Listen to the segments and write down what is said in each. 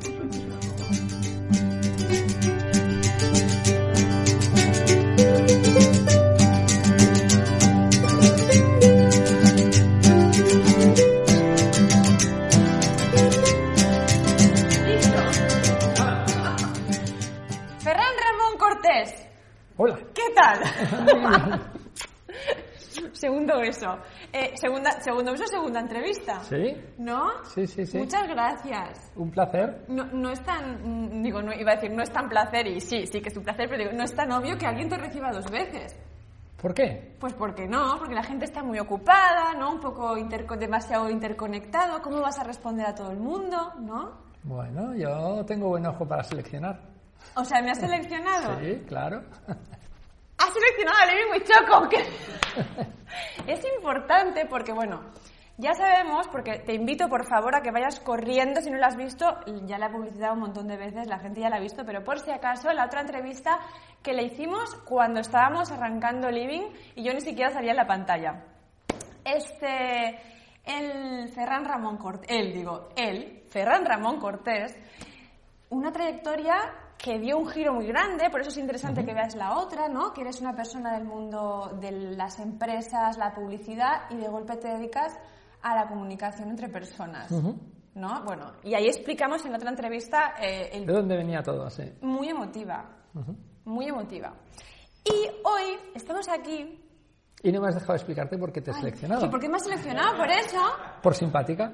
不知道。Segundo beso, segunda entrevista. ¿Sí? ¿No? Sí, sí, sí. Muchas gracias. Un placer. No, no es tan, digo, no, iba a decir, no es tan placer, y sí, sí que es un placer, pero digo, no es tan obvio que alguien te reciba dos veces. ¿Por qué? Pues porque no, porque la gente está muy ocupada, ¿no? Un poco interco- demasiado interconectado. ¿Cómo vas a responder a todo el mundo, no? Bueno, yo tengo buen ojo para seleccionar. O sea, ¿me has seleccionado? Sí, claro. Seleccionado a Levi Muchoco. que es importante porque, bueno, ya sabemos, porque te invito por favor a que vayas corriendo, si no lo has visto, ya la he publicitado un montón de veces, la gente ya la ha visto, pero por si acaso, la otra entrevista que le hicimos cuando estábamos arrancando Living y yo ni siquiera salía en la pantalla. Este, el Ferran Ramón Cortés, él digo, él, Ferran Ramón Cortés, una trayectoria que dio un giro muy grande, por eso es interesante que veas la otra, ¿no? Que eres una persona del mundo de las empresas, la publicidad y de golpe te dedicas a la comunicación entre personas, ¿no? Bueno, y ahí explicamos en la otra entrevista eh, el ¿De dónde venía todo? Sí. muy emotiva, muy emotiva. Y hoy estamos aquí. Y no me has dejado explicarte por qué te he seleccionado. ¿Y por qué me has seleccionado? Por eso, Por simpática.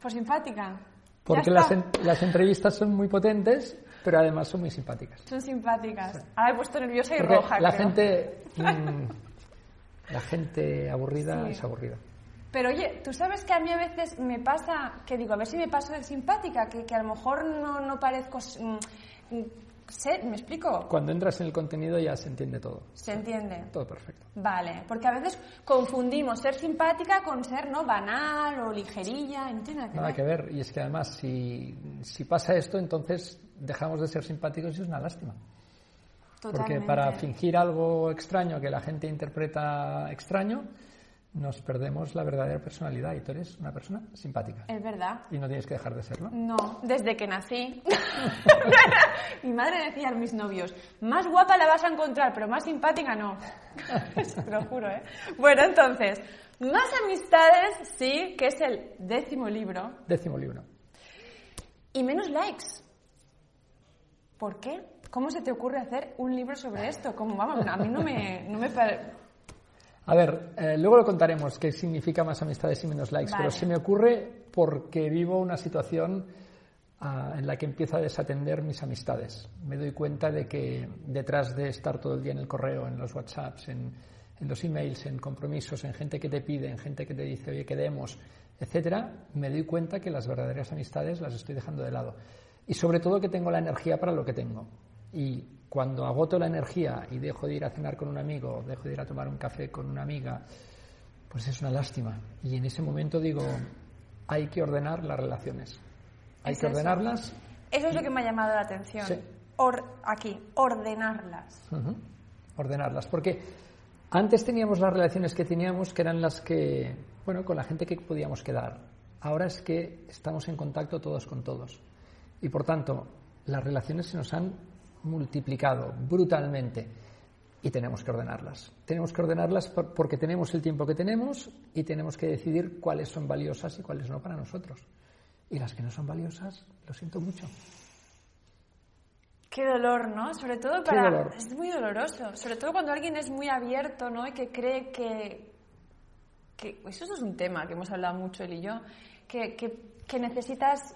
por simpática. Porque las, en- las entrevistas son muy potentes, pero además son muy simpáticas. Son simpáticas. Ahora he puesto nerviosa y Porque roja. la creo. gente, mm, la gente aburrida Sí. es aburrida. Pero oye, tú sabes que a mí a veces me pasa, que digo, a ver si me paso de simpática, que, que a lo mejor no, no parezco... mm, sé, ¿Me explico? Cuando entras en el contenido ya se entiende todo. ¿Se entiende? Todo perfecto. Vale, porque a veces confundimos ser simpática con ser no banal o ligerilla, no tiene nada que Nada ver. que ver. Y es que además, si, si pasa esto, entonces dejamos de ser simpáticos y es una lástima. Porque Totalmente. para fingir algo extraño que la gente interpreta extraño, nos perdemos la verdadera personalidad y tú eres una persona simpática. Es verdad. Y no tienes que dejar de serlo. No, desde que nací. Mi madre decía a mis novios, más guapa la vas a encontrar, pero más simpática no. Te lo juro, ¿eh? Bueno, entonces, más amistades, sí, que es el décimo libro, Décimo libro. y menos likes. ¿Por qué? ¿Cómo se te ocurre hacer un libro sobre esto? Como, vamos, a mí no me... No me pare- A ver, eh, luego lo contaremos qué significa más amistades y menos likes, Vale. pero se me ocurre porque vivo una situación ah, en la que empiezo a desatender mis amistades. Me doy cuenta de que detrás de estar todo el día en el correo, en los WhatsApps, en, en los emails, en compromisos, en gente que te pide, en gente que te dice, oye, quedemos, etcétera, me doy cuenta que las verdaderas amistades las estoy dejando de lado. Y sobre todo que tengo la energía para lo que tengo. Y cuando agoto la energía y dejo de ir a cenar con un amigo, dejo de ir a tomar un café con una amiga, pues es una lástima. Y en ese momento digo, hay que ordenar las relaciones. Hay Es que eso. ordenarlas. Eso es lo que me ha llamado la atención. Sí. Or- aquí, ordenarlas. Ordenarlas. Porque antes teníamos las relaciones que teníamos, que eran las que, bueno, con la gente que podíamos quedar. Ahora es que estamos en contacto todos con todos. Y por tanto, las relaciones se nos han multiplicado brutalmente y tenemos que ordenarlas. Tenemos que ordenarlas por- porque tenemos el tiempo que tenemos y tenemos que decidir cuáles son valiosas y cuáles no para nosotros. Y las que no son valiosas, lo siento mucho. Qué dolor, ¿no? Sobre todo para... Es muy doloroso. Sobre todo cuando alguien es muy abierto, ¿no? Y que cree que... que eso es un tema que hemos hablado mucho él y yo. Que, que, que necesitas...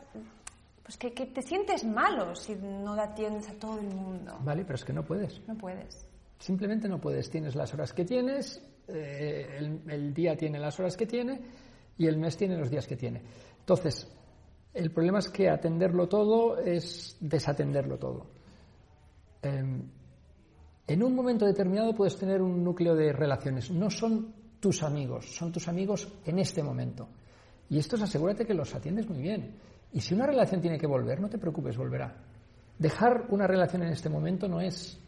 Pues que, que te sientes malo si no atiendes a todo el mundo. ¿Vale? Pero es que no puedes. No puedes. Simplemente no puedes. Tienes las horas que tienes, eh, el, el día tiene las horas que tiene y el mes tiene los días que tiene. Entonces, el problema es que atenderlo todo es desatenderlo todo. Eh, en un momento determinado puedes tener un núcleo de relaciones. No son tus amigos, son tus amigos en este momento. Y estos asegúrate que los atiendes muy bien. Y si una relación tiene que volver, no te preocupes, volverá. Dejar una relación en este momento no es,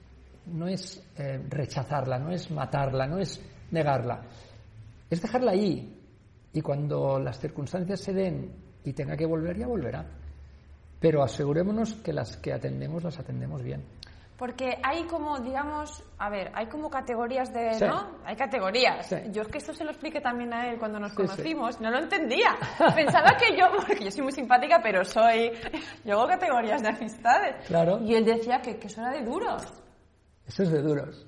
no es eh, rechazarla, no es matarla, no es negarla. Es dejarla ahí. Y cuando las circunstancias se den y tenga que volver, ya volverá. pero asegurémonos que las que atendemos las atendemos bien. Porque hay como, digamos, a ver, hay como categorías de, Sí. ¿no? Hay categorías. Sí. Yo es que esto se lo expliqué también a él cuando nos Sí, conocimos, no lo entendía. Pensaba que yo, porque yo soy muy simpática, pero soy, yo hago categorías de amistades. Claro. Y él decía que, que eso era de duros. Eso es de duros.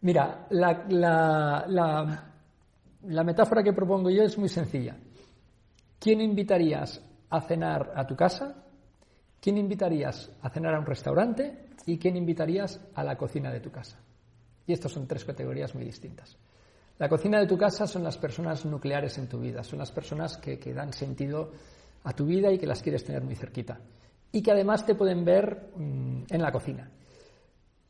Mira, la, la- la- la metáfora que propongo yo es muy sencilla. ¿Quién invitarías a cenar a tu casa? ¿Quién invitarías a cenar a un restaurante? ¿Y quién invitarías a la cocina de tu casa? Y estas son tres categorías muy distintas. La cocina de tu casa son las personas nucleares en tu vida, son las personas que, que dan sentido a tu vida y que las quieres tener muy cerquita. Y que además te pueden ver mm, en la cocina.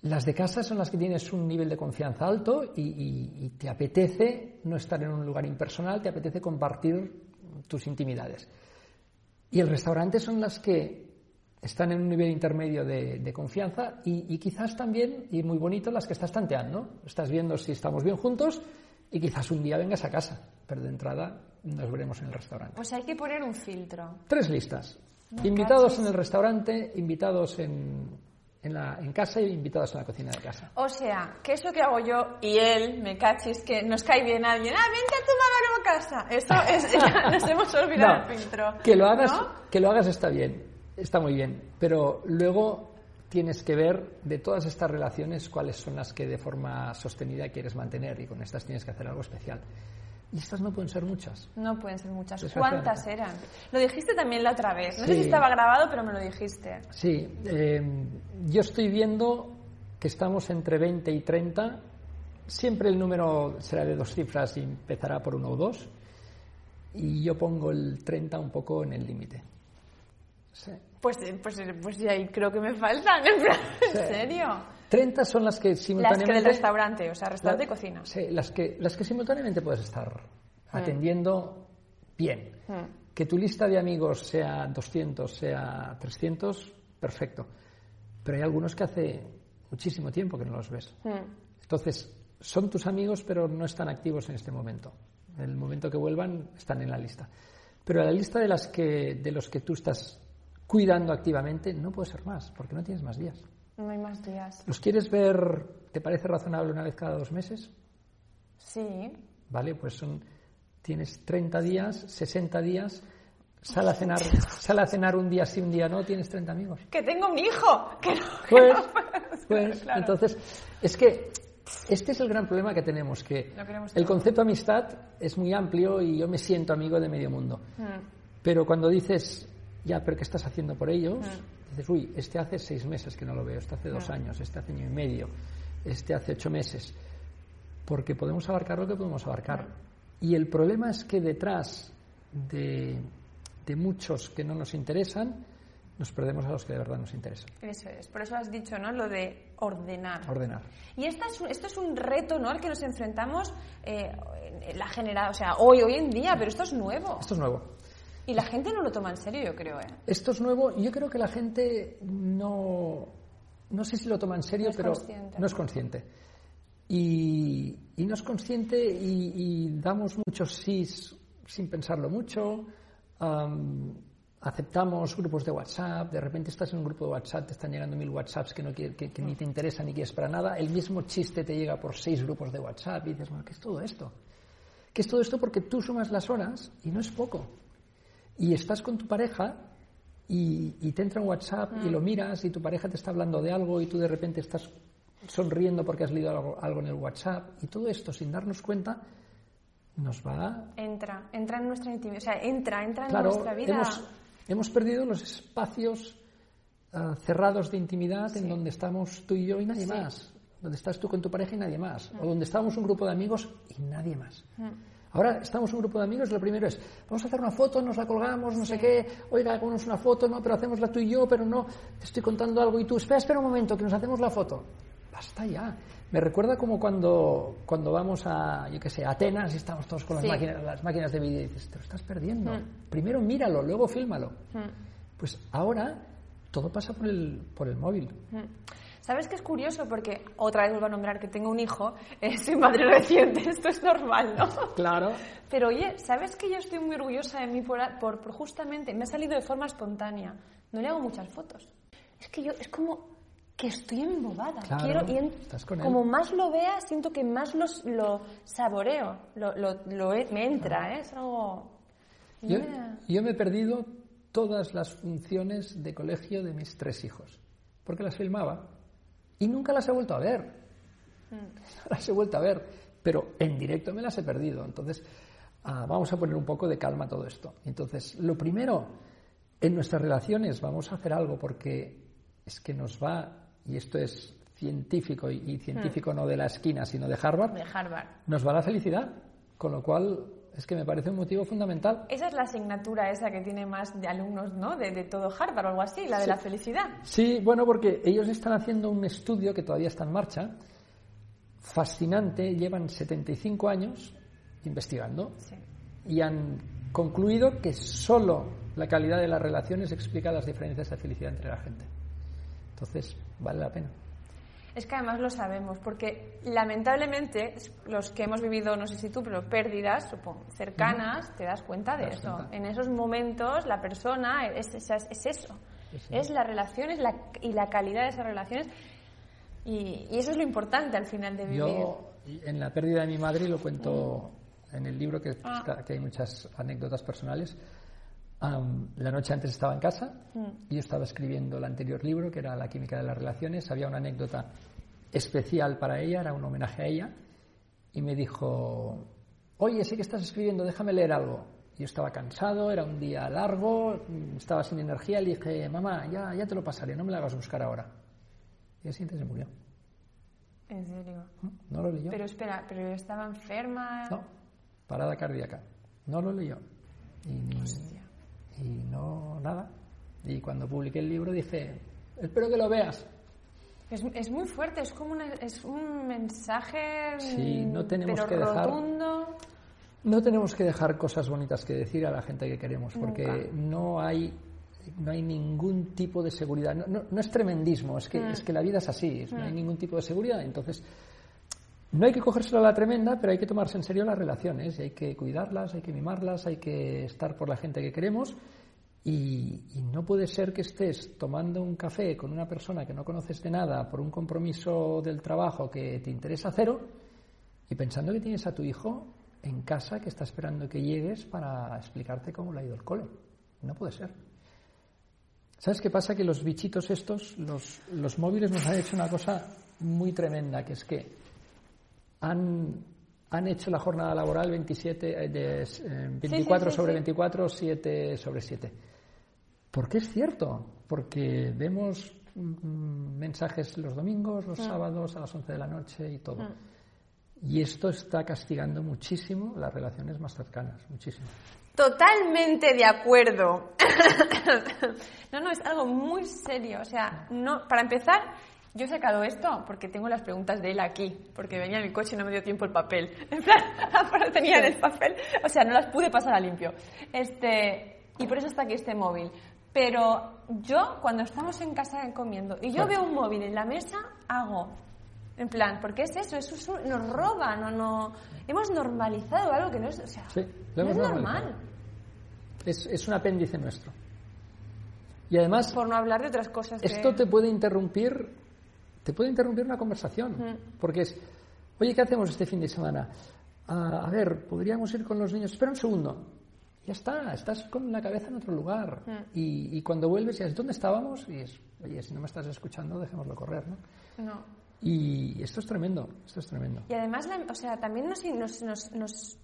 Las de casa son las que tienes un nivel de confianza alto y, te apetece no estar en un lugar impersonal, te apetece compartir tus intimidades. Y el restaurante son las que están en un nivel intermedio de, de confianza y, y quizás también, y muy bonito, las que estás tanteando. Estás viendo si estamos bien juntos y quizás un día vengas a casa, pero de entrada nos veremos en el restaurante. Pues hay que poner un filtro. Tres listas. Me Invitados cachis. en el restaurante, invitados en, en, la, en casa y invitados en la cocina de casa. O sea, que eso que hago yo y él, me cachis, que nos cae bien alguien, ah, vente a tomar a casa. Esto es, nos hemos olvidado No, el filtro. Que lo hagas, ¿No? que lo hagas está bien, está muy bien, pero luego tienes que ver de todas estas relaciones cuáles son las que de forma sostenida quieres mantener y con estas tienes que hacer algo especial. Y estas no pueden ser muchas. No pueden ser muchas. ¿Cuántas eran? Lo dijiste también la otra vez. No sé si estaba grabado, pero me lo dijiste. Sí, eh, yo estoy viendo que estamos entre 20 y 30. Siempre el número será de dos cifras y empezará por uno o dos. Y yo pongo el 30 un poco en el límite. Sí. Pues, pues, pues ya ahí creo que me faltan. En plan, Sí. ¿En serio? 30 son las que Las simultáneamente... que del restaurante, o sea, restaurante y La- cocina. Sí, las que, las que simultáneamente puedes estar atendiendo bien. Mm. Que tu lista de amigos sea 200, sea 300, perfecto. Pero hay algunos que hace muchísimo tiempo que no los ves. Mm. Entonces, son tus amigos, pero no están activos en este momento. En el momento que vuelvan, están en la lista. Pero la lista de, las que, de los que tú estás cuidando activamente no puede ser más, porque no tienes más días. No hay más días. ¿Los quieres ver, te parece razonable una vez cada dos meses? Sí. ¿Vale? Pues son, tienes 30 días, 60 días, sal a cenar, sal a cenar un día sí, un día no, tienes 30 amigos. Que tengo mi hijo. Que no, que Pues, no pues claro. entonces, es que este es el gran problema que tenemos, que el concepto amistad es muy amplio y yo me siento amigo de medio mundo. Mm. Pero cuando dices, ya, pero ¿qué estás haciendo por ellos? Mm. Dices, uy, este hace seis meses que no lo veo, este hace dos años, este hace año y medio, este hace ocho meses. Porque podemos abarcar lo que podemos abarcar. Y el problema es que detrás de, de muchos que no nos interesan, nos perdemos a los que de verdad nos interesan. Eso es. Por eso has dicho, ¿no? Lo de ordenar. Ordenar. Y esta es esto es un reto, ¿no? Al que nos enfrentamos eh, la genera, o sea, hoy, hoy en día, pero esto es nuevo. Esto es nuevo. Y la gente no lo toma en serio, yo creo, ¿eh? Esto es nuevo yo creo que la gente no, no sé si lo toma en serio, No pero consciente. no es consciente. Y, y no es consciente y, y damos muchos sís sin pensarlo mucho. am, aceptamos grupos de WhatsApp, de repente estás en un grupo de WhatsApp, te están llegando mil WhatsApps que, no que, que ni te interesan ni quieres para nada, el mismo chiste te llega por seis grupos de WhatsApp y dices, bueno, ¿qué es todo esto? ¿Qué es todo esto? Porque tú sumas las horas y no es poco. Y estás con tu pareja y, y te entra un WhatsApp y lo miras y tu pareja te está hablando de algo y tú de repente estás sonriendo porque has leído algo, algo en el WhatsApp y todo esto sin darnos cuenta nos va Entra, entra en nuestra intimidad, o sea, entra, entra en nuestra vida. hemos hemos perdido los espacios ah, cerrados de intimidad en donde estamos tú y yo y nadie Sí. más donde estás tú con tu pareja y nadie más o donde estamos un grupo de amigos y nadie más Mm. Ahora estamos un grupo de amigos, lo primero es, vamos a hacer una foto, nos la colgamos, no sé qué, oiga, hagámonos una foto, no, pero hacemos la tú y yo, pero no, te estoy contando algo y tú, espera, espera un momento, que nos hacemos la foto. Basta ya. Me recuerda como cuando, cuando vamos a, yo qué sé, a Atenas y estamos todos con las, Sí. máquinas, las máquinas de vídeo y dices, te lo estás perdiendo. Mm. Primero míralo, luego fílmalo. Mm. Pues ahora todo pasa por el, por el móvil. Mm. ¿Sabes qué es curioso? Porque otra vez vuelvo a nombrar que tengo un hijo, eh, soy madre reciente, esto es normal, ¿no? Claro. Pero oye, ¿sabes que yo estoy muy orgullosa de mí por, por, por justamente, me ha salido de forma espontánea, no le hago muchas fotos. Es que yo, es como que estoy embobada. Claro, Quiero, y en- como más lo vea, siento que más los- lo saboreo, lo, lo, lo me entra, ¿eh? Es algo... Yo, yo me he perdido todas las funciones de colegio de mis tres hijos, porque las filmaba y nunca las he vuelto a ver. Mm. No las he vuelto a ver, pero en directo me las he perdido. Entonces, ah, vamos a poner un poco de calma a todo esto. Entonces, lo primero, en nuestras relaciones vamos a hacer algo porque es que nos va, y esto es científico, y, y científico no de la esquina, sino de Harvard, de Harvard. nos va la felicidad, con lo cual es que me parece un motivo fundamental. Esa es la asignatura esa que tiene más de alumnos, ¿no? De, de todo Harvard o algo así, la de la felicidad. Sí, bueno, porque ellos están haciendo un estudio que todavía está en marcha, fascinante, llevan 75 años investigando Sí. y han concluido que solo la calidad de las relaciones explica las diferencias de felicidad entre la gente. Entonces, vale la pena. Es que además lo sabemos, porque lamentablemente los que hemos vivido, no sé si tú, pero pérdidas, supongo, cercanas, te das cuenta de das eso. cuenta. En esos momentos la persona es, es, es eso, Es es la relación es la, y la calidad de esas relaciones. Y, y eso es lo importante al final de vivir. Yo, en la pérdida de mi madre, lo cuento en el libro, que, Ah. que hay muchas anécdotas personales. La noche antes estaba en casa y yo estaba escribiendo el anterior libro, que era La química de las relaciones. Había una anécdota especial para ella, era un homenaje a ella. Y me dijo, oye, sé que estás escribiendo, déjame leer algo. Yo estaba cansado, era un día largo, mm, estaba sin energía. Le dije, mamá, ya, ya te lo pasaré, no me la hagas buscar ahora. Y siguiente se murió. En serio. No lo leyó. Pero espera, pero yo estaba enferma. No, parada cardíaca. No lo leyó. Y, Hostia. Y no, nada. Y cuando publiqué el libro dije, espero que lo veas. Es, es muy fuerte, es como una- es un mensaje Sí, no mm, tenemos pero que dejar- rotundo. No tenemos que dejar cosas bonitas que decir a la gente que queremos, porque Nunca. no hay no hay ningún tipo de seguridad. No, no- no es tremendismo, es que, Mm. es que la vida es así, es- no hay ningún tipo de seguridad. Entonces, no hay que cogérselo a la tremenda, pero hay que tomarse en serio las relaciones, y hay que cuidarlas, hay que mimarlas, hay que estar por la gente que queremos. Y, no puede ser que estés tomando un café con una persona que no conoces de nada por un compromiso del trabajo que te interesa cero y pensando que tienes a tu hijo en casa que está esperando que llegues para explicarte cómo le ha ido el cole. No puede ser. ¿Sabes qué pasa? Que los bichitos estos, los, los móviles nos han hecho una cosa muy tremenda, que es que han, han hecho la jornada laboral 27, eh, de, eh, 24 sí, sobre sí. 24, 7 sobre 7. ¿Por qué es cierto? Porque vemos mm, mensajes los domingos, los sábados a las 11 de la noche y todo. Y esto está castigando muchísimo las relaciones más cercanas, muchísimo. Totalmente de acuerdo. no, no, es algo muy serio. O sea, no, para empezar, yo he sacado esto porque tengo las preguntas de él aquí, porque venía en el coche y no me dio tiempo el papel. En plan, pero tenía en el papel, o sea, no las pude pasar a limpio. Este, y por eso está aquí este móvil. Pero yo, cuando estamos en casa comiendo y yo veo un móvil en la mesa, hago. En plan, porque es eso, es un- nos roban o no. Hemos normalizado algo que no es, o sea, Sí, no es normal. Es, es un apéndice nuestro. Y además, Por no hablar de otras cosas que... esto te puede interrumpir, te puede interrumpir una conversación. Porque es, oye, ¿qué hacemos este fin de semana? Ah, a ver, podríamos ir con los niños. Espera un segundo. Ya está, estás con la cabeza en otro lugar. Y, y cuando vuelves, ya es, ¿dónde estábamos? Y es, oye, si no me estás escuchando, dejémoslo correr, ¿no? No. Y esto es tremendo, esto es tremendo. Y además, la- o sea, también nos, nos, nos, nos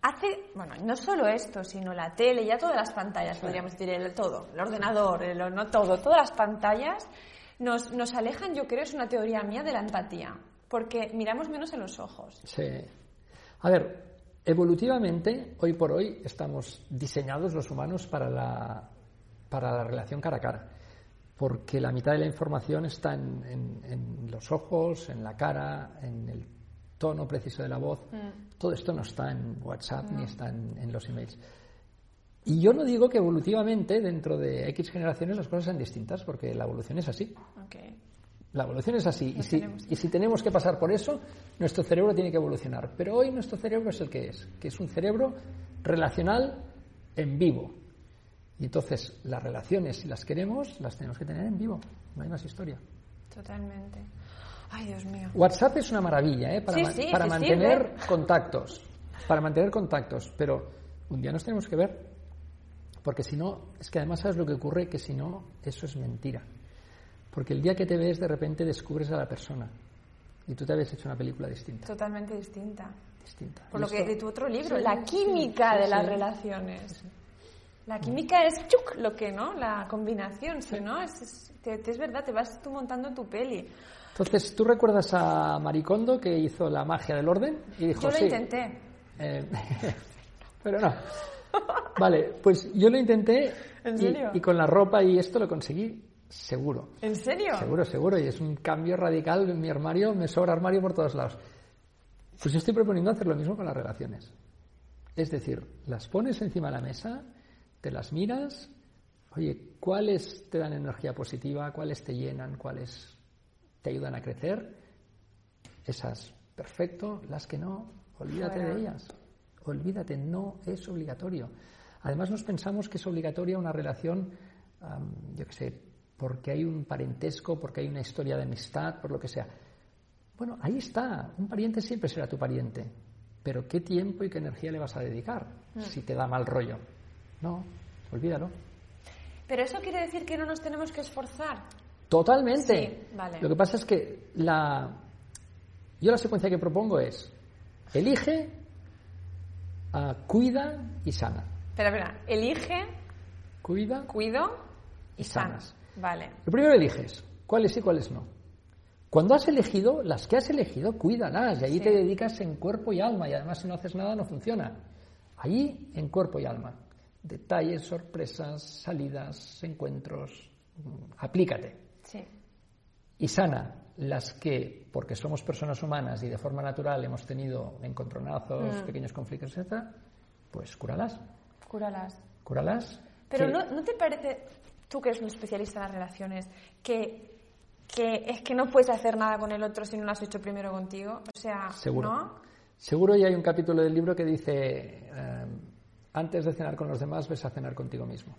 hace, bueno, no solo esto, sino la tele, ya todas las pantallas, podríamos decir, el, todo, el ordenador, el, no todo, todas las pantallas nos, nos alejan, yo creo, es una teoría mía, de la empatía, porque miramos menos en los ojos. Sí. A ver, evolutivamente, hoy por hoy, estamos diseñados los humanos para la, para la relación cara a cara. Porque la mitad de la información está en, en- en los ojos, en la cara, en el tono preciso de la voz. Todo esto no está en WhatsApp ni está en, en los emails. Y yo no digo que evolutivamente, dentro de X generaciones, las cosas sean distintas, porque la evolución es así. La evolución es así. Y si, tenemos. y si tenemos que pasar por eso, nuestro cerebro tiene que evolucionar. Pero hoy nuestro cerebro es el que es, que es un cerebro relacional en vivo. Y entonces las relaciones, si las queremos, las tenemos que tener en vivo. No hay más historia. Totalmente. Ay, Dios mío. WhatsApp es una maravilla, ¿eh? Para, Sí, sí, para sí mantener contactos. Para mantener contactos. Pero un día nos tenemos que ver. Porque si no, es que además sabes lo que ocurre, que si no, eso es mentira. Porque el día que te ves, de repente descubres a la persona. Y tú te habías hecho una película distinta. Totalmente distinta. distinta. Por lo que de tu otro libro, Sí, la química sí, de sí. las relaciones. La química es chuc, lo que no, la combinación, si no, es, es- te- te- es verdad, te vas tú montando tu peli. Entonces, ¿tú recuerdas a Maricondo que hizo la magia del orden? Y dijo, Yo lo intenté. Eh, pero no. Vale, pues yo lo intenté ¿En y- serio? Y, con la ropa y esto lo conseguí seguro. ¿En serio? Seguro, seguro. Y es un cambio radical en mi armario, me sobra armario por todos lados. Pues yo estoy proponiendo hacer lo mismo con las relaciones. Es decir, las pones encima de la mesa, te las miras, oye, ¿cuáles te dan energía positiva? ¿Cuáles te llenan? ¿Cuáles te ayudan a crecer? Esas, perfecto. Las que no, olvídate de ellas. Olvídate, no es obligatorio. Además nos pensamos que es obligatoria una relación, yo qué sé, porque hay un parentesco, porque hay una historia de amistad, por lo que sea. Bueno, ahí está. Un pariente siempre será tu pariente. Pero ¿qué tiempo y qué energía le vas a dedicar si te da mal rollo? No, olvídalo. Pero eso quiere decir que no nos tenemos que esforzar. Totalmente. Sí, vale. Lo que pasa es que la... yo la secuencia que propongo es elige, ah, cuida y sana. Espera, espera, elige, Cuida cuido y sanas. sanas. Vale. Lo primero eliges cuáles sí, cuáles no. Cuando has elegido, las que has elegido, cuídalas y ahí Sí. te dedicas en cuerpo y alma y además si no haces nada no funciona. Allí en cuerpo y alma. Detalles, sorpresas, salidas, encuentros. mm, Aplícate. Sí. Y sana las que, porque somos personas humanas y de forma natural hemos tenido encontronazos, Mm. pequeños conflictos, etcétera, pues cúralas. Cúralas. Cúralas. Pero que- ¿no, ¿no te parece, tú que eres un especialista en las relaciones, que, que es que no puedes hacer nada con el otro si no lo has hecho primero contigo? O sea, Seguro. ¿no? Seguro y hay un capítulo del libro que dice, eh, antes de cenar con los demás, ves a cenar contigo mismo.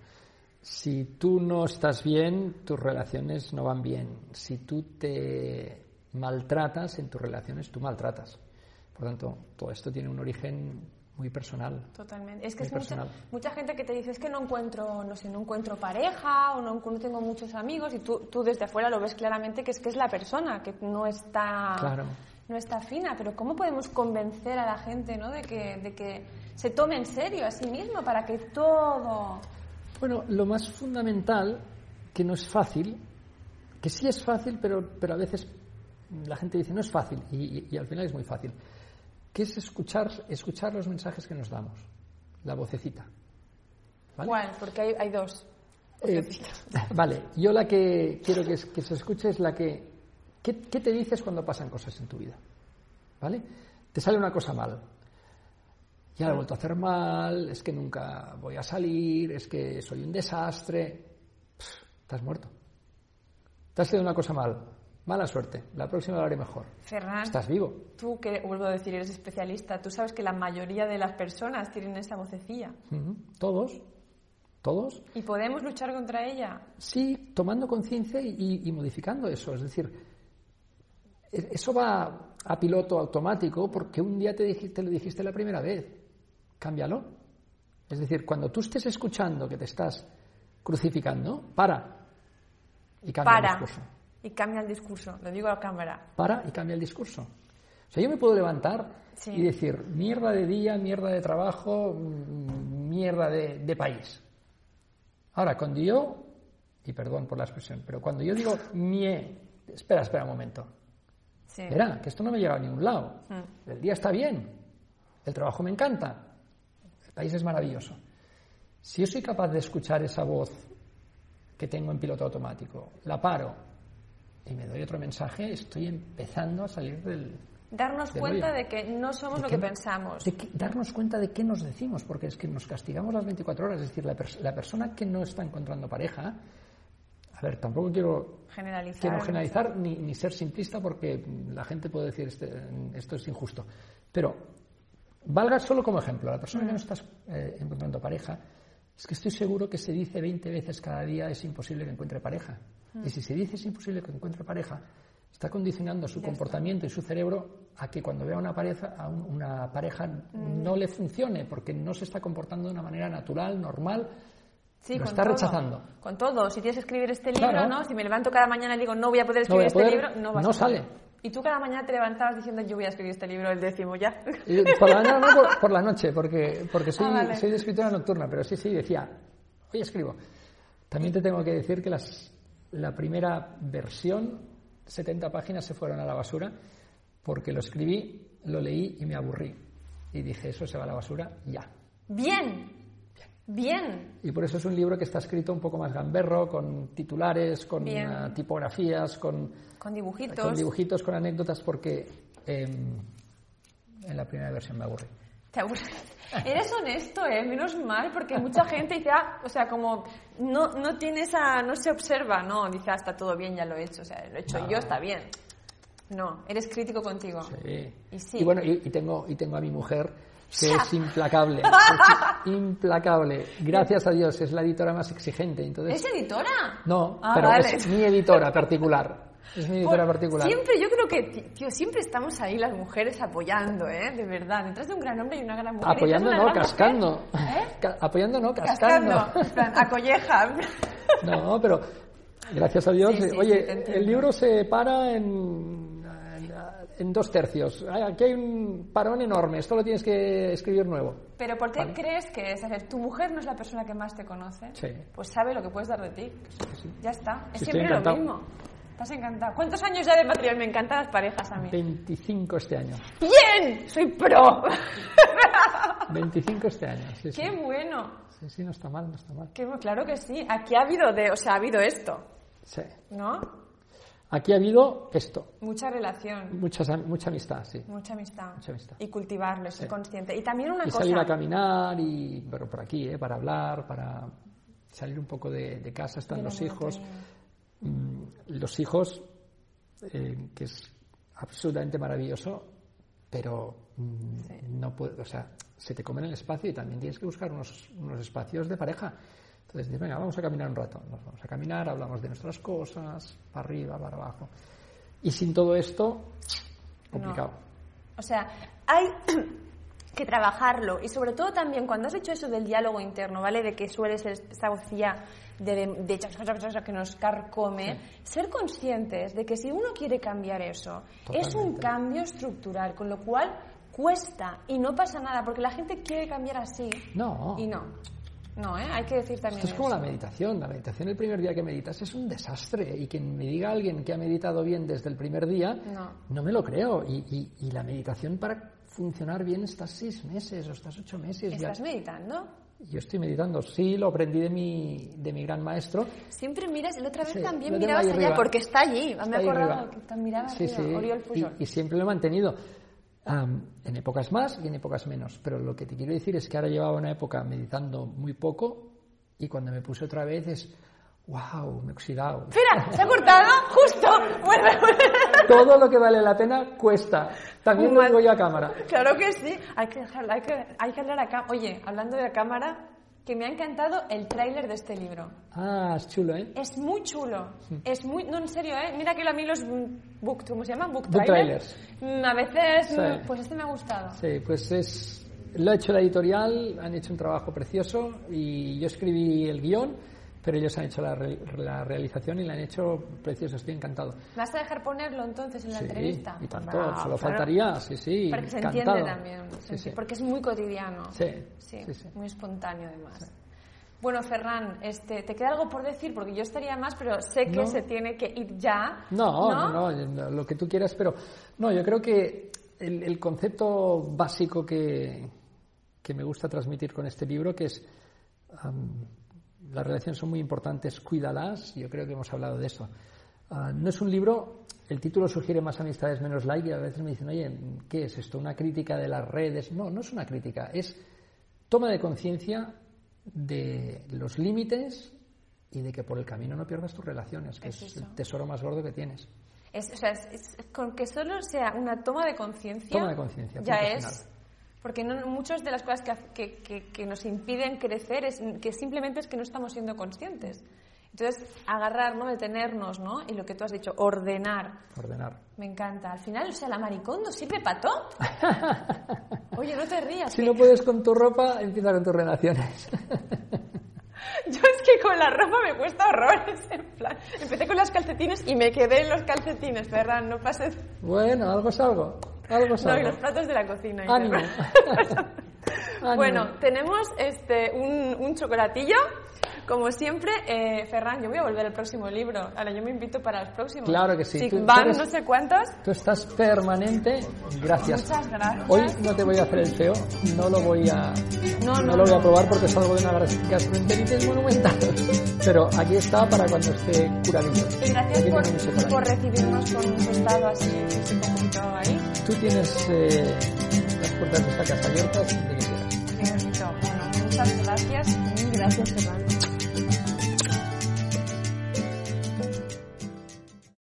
Si tú no estás bien, tus relaciones no van bien. Si tú te maltratas en tus relaciones, tú maltratas. Por tanto, todo esto tiene un origen muy personal. Totalmente. Es que es mucha, mucha gente que te dice es que no encuentro, no sé, no encuentro pareja o no, no tengo muchos amigos y tú, tú desde afuera lo ves claramente que es que es la persona que no está Claro. no está fina. Pero cómo podemos convencer a la gente, ¿no? De que, de que se tome en serio a sí mismo para que todo Bueno, lo más fundamental, que no es fácil, que sí es fácil, pero, pero a veces la gente dice no es fácil y, y- y al final es muy fácil, que es escuchar, escuchar los mensajes que nos damos, la vocecita. ¿Vale? ¿Cuál? Porque hay, hay dos. Eh, vale, yo la que quiero que se escuche es la que, ¿qué, qué te dices cuando pasan cosas en tu vida? ¿Vale? Te sale una cosa mal. Ya la he vuelto a hacer mal, es que nunca voy a salir, es que soy un desastre. Pff, estás muerto. Te ha salido una cosa mal. Mala suerte. La próxima lo haré mejor. Ferran, Estás vivo. tú que vuelvo a decir, eres especialista, tú sabes que la mayoría de las personas tienen esa vocecilla. Todos. Todos. y podemos luchar contra ella. Sí, tomando conciencia y, y modificando eso. Es decir, e- eso va a piloto automático porque un día te, dijiste, te lo dijiste la primera vez. Cámbialo. Es decir, cuando tú estés escuchando que te estás crucificando, para y cambia el discurso. y cambia el discurso, lo digo a la cámara. Para y cambia el discurso. O sea, yo me puedo levantar Sí. y decir mierda de día, mierda de trabajo, mierda de, de país. Ahora, cuando yo, y perdón por la expresión, pero cuando yo digo mie, espera, espera un momento. Sí. Verá, que esto no me lleva a ningún lado. Mm. El día está bien, el trabajo me encanta, país es maravilloso. Si yo soy capaz de escuchar esa voz que tengo en piloto automático, la paro y me doy otro mensaje, estoy empezando a salir del... Darnos del cuenta hoyo. de que no somos ¿De lo qué- que pensamos. de qué- darnos cuenta de qué nos decimos, porque es que nos castigamos las 24 horas. Es decir, la, pers- la persona que no está encontrando pareja, a ver, tampoco quiero Generalizar. quiero generalizar ni, ni ser simplista porque la gente puede decir este, esto es injusto. Pero valga solo como ejemplo, la persona que no está eh, encontrando pareja, es que estoy seguro que se dice 20 veces cada día es imposible que encuentre pareja. Y si se dice es imposible que encuentre pareja, está condicionando su comportamiento y su cerebro a que cuando vea una pareja, a un- una pareja no le funcione porque no se está comportando de una manera natural, normal, Sí, lo con está todo. rechazando. Con todo. Si tienes que escribir este libro, Claro. ¿no? Si me levanto cada mañana y digo, no voy a poder No escribir este libro, no vas no a poder. sale. Y tú cada mañana te levantabas diciendo, yo voy a escribir este libro, el décimo ya. Y Por la mañana, no, por, por la noche, porque, porque soy, Ah, vale. soy de escritora nocturna, pero sí, sí, decía, hoy escribo. También te tengo que decir que las, la primera versión, 70 páginas, se fueron a la basura, porque lo escribí, lo leí y me aburrí. Y dije, eso se va a la basura ya. Bien. Bien. Y por eso es un libro que está escrito un poco más gamberro, con titulares, con ah, tipografías, con, Con dibujitos. con dibujitos, con anécdotas, porque em, en la primera versión me aburrí. Te aburres. Eres honesto, ¿eh? Menos mal, porque mucha gente dice, ah, o sea, como no, no tiene esa, no se observa, no, dice, ah, está todo bien, ya lo he hecho, o sea, lo he hecho No. yo, está bien. No, eres crítico contigo. Sí. Y sí. Y bueno, y, y tengo, y tengo a mi mujer que es implacable. implacable. Gracias a Dios, es la editora más exigente. Entonces, ¿Es editora? no, Ah, pero vale. es mi editora particular. Es mi editora Por- particular. Siempre, yo creo que, tío, siempre estamos ahí las mujeres apoyando, ¿eh? De verdad. Detrás de un gran hombre y una gran mujer. Apoyando no, cascando. ¿Eh? Apoyando no, cascando. Cascando. A colleja. No, pero gracias a Dios. Sí, sí, eh, oye, sí, el libro se para en, en, dos tercios. Aquí hay un parón enorme. Esto lo tienes que escribir nuevo. Pero ¿por qué Vale. crees que es? Ver, tu mujer no es la persona que más te conoce. Sí. Pues sabe lo que puedes dar de ti. sí. Ya está. Es Sí, siempre lo mismo. Estás encantado. ¿Cuántos años ya de matrimonio? Me encantan las parejas a mí. 25 este año. ¡Bien! ¡Soy pro! 25 este año. Sí. ¡Qué bueno! Sí, sí, no está mal, no está mal. Qué claro que sí. Aquí ha habido de, o sea, ha habido esto, Sí. ¿no? Aquí ha habido esto, Mucha relación, muchas, am- mucha amistad, sí. mucha amistad. Mucha amistad. Y cultivarlo, ser Sí. consciente. Y también una Y cosa. salir a caminar y, pero por aquí, ¿eh? para hablar, para salir un poco de, de casa, están De la los hijos. Mm, los hijos, eh, que es absolutamente maravilloso, pero mm, no puede, o sea, se te comen el espacio y también tienes que buscar unos, unos espacios de pareja. Entonces dices, venga, vamos a caminar un rato. Nos vamos a caminar, hablamos de nuestras cosas, para arriba, para abajo. Y sin todo esto, complicado. O sea, hay que trabajarlo y sobre todo también cuando has hecho eso del diálogo interno, ¿vale? De que suele ser esta vocilla de, de, de que nos carcome, ser conscientes de que si uno quiere cambiar eso, es un cambio estructural, con lo cual cuesta y no pasa nada porque la gente quiere cambiar así No. y no. No, ¿eh? Hay que decir también Esto es como la meditación. La meditación el primer día que meditas es un desastre. Y quien me diga alguien que ha meditado bien desde el primer día, No. me lo creo. Y, y- y la meditación para funcionar bien estás seis meses o estás ocho meses. Ya- ¿Estás meditando? Yo estoy meditando. Sí, lo aprendí de mi, de mi gran maestro. Siempre miras, y la otra vez Sí, también mirabas allá arriba. porque está allí. Está Me he acordado que miraba Sí, arriba, sí. Oriol Pujol. Y, y siempre lo he mantenido. Am, en épocas más y en épocas menos. Pero lo que te quiero decir es que ahora llevaba una época meditando muy poco y cuando me puse otra vez es, wow, me he oxidado. Espera, ¿se ha cortado? Justo. Todo lo que vale la pena cuesta. También lo digo yo a cámara. Claro que sí. Hay que, dejarlo, hay que, hay que hablar acá. Oye, hablando de la cámara, que me ha encantado el tráiler de este libro. Ah, es chulo, ¿eh? Es muy chulo. Es muy... No, en serio, ¿eh? Mira que a mí los book... ¿Cómo se llama? Book, Book trailers. Mm, A veces... Sí. mm, Pues este me ha gustado. Sí, pues es. Lo ha hecho la editorial, han hecho un trabajo precioso y yo escribí el guion, pero ellos han hecho la, re- la realización y la han hecho precioso, estoy encantado. ¿Me vas a dejar ponerlo entonces en la Sí, entrevista? y tanto, solo claro. faltaría, sí, sí. Para que se entiende también. Sí, sí. Porque es muy cotidiano. Sí, Sí, muy espontáneo además. Bueno, Ferran, este, ¿te queda algo por decir? Porque yo estaría más, pero sé que No. se tiene que ir ya. No, no, no, lo que tú quieras, pero no, yo creo que el, el concepto básico que, que me gusta transmitir con este libro, que es las relaciones son muy importantes, cuídalas, yo creo que hemos hablado de eso. Ah, no es un libro, el título sugiere más amistades, menos like, y a veces me dicen, oye, ¿qué es esto? ¿Una crítica de las redes? No, no es una crítica, es toma de conciencia de los límites y de que por el camino no pierdas tus relaciones, que Es el tesoro más gordo que tienes. Es, o sea, es- con que solo sea una toma de conciencia. Toma de conciencia, Ya es. Porque no, muchas de las cosas que, que, que- nos impiden crecer es que simplemente es que no estamos siendo conscientes. Entonces, agarrar, ¿no? Detenernos, ¿no? Y lo que tú has dicho, ordenar. Ordenar. Me encanta. Al final, o sea, la maricondo sirve para todo. Oye, no te rías. Si que- no puedes con tu ropa, empieza con tus relaciones. Yo es que con la ropa me cuesta horrores. En plan, empecé con las calcetines y me quedé en los calcetines, Ferran, no pases. bueno, algo es algo. Algo No, y los platos de la cocina. Ánimo. tal. Ánimo. Bueno, tenemos este un, un chocolatillo. Como siempre, eh, Ferran, yo voy a volver al próximo libro. Ahora yo me invito para los próximos. Claro que sí. Si Tú- tú van eres- no sé cuántos. Tú estás permanente. Gracias. Muchas gracias. Hoy no te voy a hacer el feo, no lo voy a, No, no, lo voy a no. probar porque es algo de una gas- gastroenteritis monumental. Pero aquí está para cuando esté curadito. Y gracias por, por recibirnos con un tostado así físico ahí. Tú tienes eh, las puertas de esta casa abiertas siempre que quieras. Qué bonito. Bueno, muchas gracias gracias, Ferran.